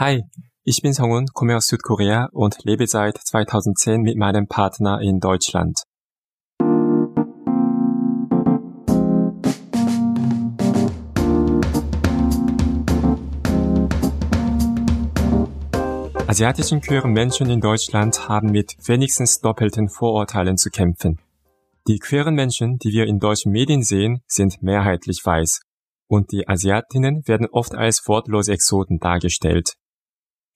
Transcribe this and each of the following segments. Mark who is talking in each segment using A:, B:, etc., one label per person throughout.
A: Hi, ich bin Songun, komme aus Südkorea und lebe seit 2010 mit meinem Partner in Deutschland. Asiatischen queeren Menschen in Deutschland haben mit wenigstens doppelten Vorurteilen zu kämpfen. Die queeren Menschen, die wir in deutschen Medien sehen, sind mehrheitlich weiß und die Asiatinnen werden oft als wortlose Exoten dargestellt.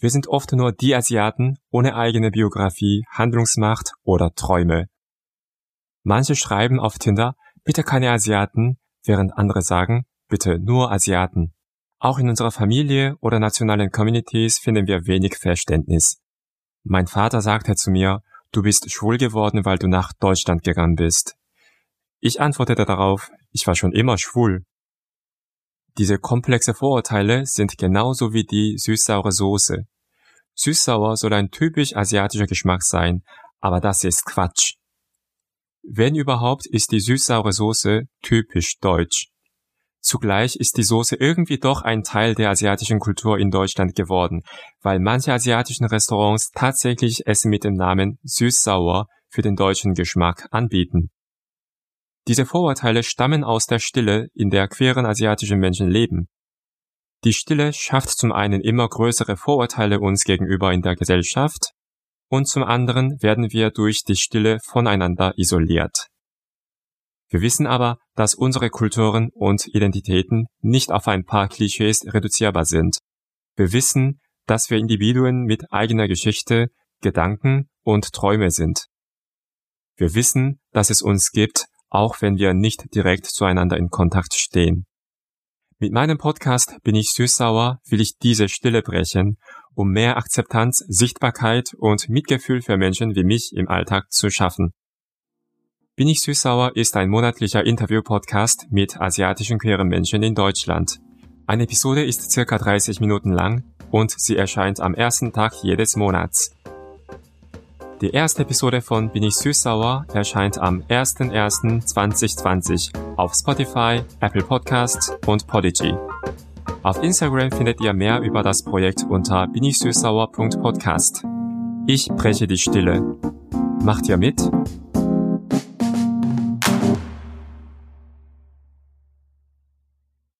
A: Wir sind oft nur die Asiaten ohne eigene Biografie, Handlungsmacht oder Träume. Manche schreiben auf Tinder, bitte keine Asiaten, während andere sagen, bitte nur Asiaten. Auch in unserer Familie oder nationalen Communities finden wir wenig Verständnis. Mein Vater sagte zu mir, du bist schwul geworden, weil du nach Deutschland gegangen bist. Ich antwortete darauf, ich war schon immer schwul. Diese komplexe Vorurteile sind genauso wie die süß-saure Soße. Süß-sauer soll ein typisch asiatischer Geschmack sein, aber das ist Quatsch. Wenn überhaupt, ist die süß-saure Soße typisch deutsch. Zugleich ist die Soße irgendwie doch ein Teil der asiatischen Kultur in Deutschland geworden, weil manche asiatischen Restaurants tatsächlich Essen mit dem Namen süß-sauer für den deutschen Geschmack anbieten. Diese Vorurteile stammen aus der Stille, in der queeren asiatischen Menschen leben. Die Stille schafft zum einen immer größere Vorurteile uns gegenüber in der Gesellschaft und zum anderen werden wir durch die Stille voneinander isoliert. Wir wissen aber, dass unsere Kulturen und Identitäten nicht auf ein paar Klischees reduzierbar sind. Wir wissen, dass wir Individuen mit eigener Geschichte, Gedanken und Träume sind. Wir wissen, dass es uns gibt, auch wenn wir nicht direkt zueinander in Kontakt stehen. Mit meinem Podcast Bin ich süßsauer will ich diese Stille brechen, um mehr Akzeptanz, Sichtbarkeit und Mitgefühl für Menschen wie mich im Alltag zu schaffen. Bin ich süßsauer ist ein monatlicher Interview-Podcast mit asiatischen queeren Menschen in Deutschland. Eine Episode ist circa 30 Minuten lang und sie erscheint am ersten Tag jedes Monats. Die erste Episode von Bin ich süß-sauer erscheint am 01.01.2020 auf Spotify, Apple Podcasts und Podigy. Auf Instagram findet ihr mehr über das Projekt unter binichsüßsauer.podcast. Ich breche die Stille. Macht ihr mit?